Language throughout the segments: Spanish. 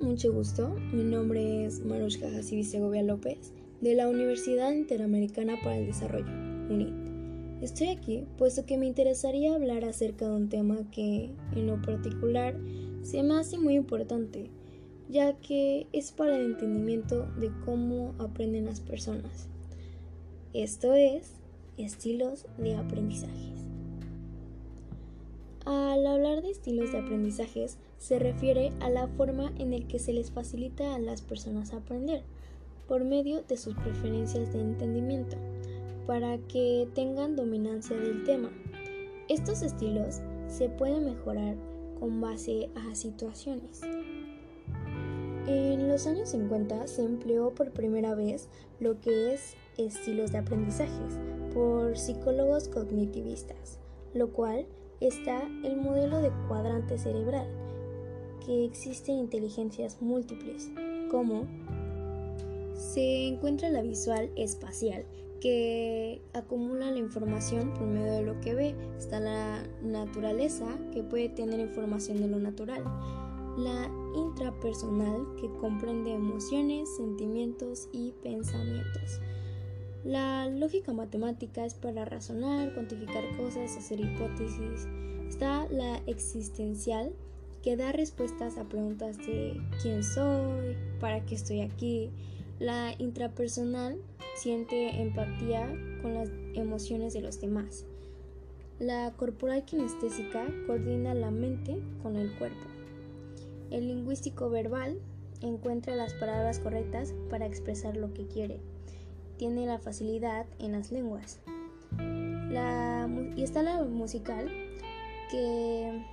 mucho gusto. Mi nombre es Marushka Hasibi Segovia López, de la Universidad Interamericana para el Desarrollo, UNIT. Estoy aquí puesto que me interesaría hablar acerca de un tema que, en lo particular, se me hace muy importante, ya que es para el entendimiento de cómo aprenden las personas. Esto es estilos de aprendizajes. Al hablar de estilos de aprendizajes, se refiere a la forma en la que se les facilita a las personas aprender, por medio de sus preferencias de entendimiento, para que tengan dominancia del tema. Estos estilos se pueden mejorar con base a situaciones. En los años 50 se empleó por primera vez lo que es estilos de aprendizajes por psicólogos cognitivistas, lo cual está el modelo de cuadrante cerebral, que existen inteligencias múltiples, como se encuentra la visual espacial, que acumula la información por medio de lo que ve. Está la naturaleza, que puede tener información de lo natural. La intrapersonal, que comprende emociones, sentimientos y pensamientos. La lógica matemática es para razonar, cuantificar cosas, hacer hipótesis. Está la existencial, que da respuestas a preguntas de quién soy, para qué estoy aquí. La intrapersonal siente empatía con las emociones de los demás. La corporal kinestésica coordina la mente con el cuerpo. El lingüístico verbal encuentra las palabras correctas para expresar lo que quiere tiene la facilidad en las lenguas. y está la musical que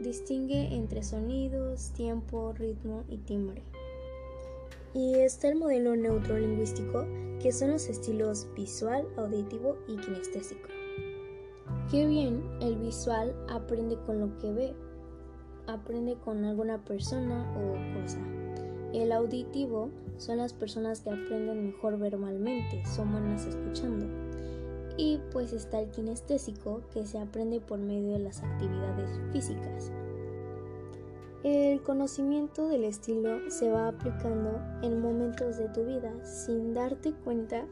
distingue entre sonidos, tiempo, ritmo y timbre. Y está el modelo neurolingüístico, que son los estilos visual, auditivo y kinestésico. Qué bien, el visual aprende con lo que ve, aprende con alguna persona o cosa. El auditivo son las personas que aprenden mejor verbalmente, son buenas escuchando. Y pues está el kinestésico que se aprende por medio de las actividades físicas. El conocimiento del estilo se va aplicando en momentos de tu vida sin darte cuenta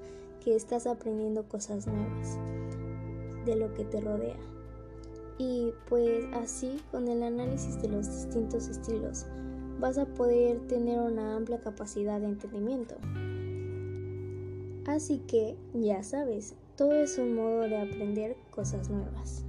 que estás aprendiendo cosas nuevas de lo que te rodea. Y pues así con el análisis de los distintos estilos vas a poder tener una amplia capacidad de entendimiento. Así que, ya sabes, todo es un modo de aprender cosas nuevas.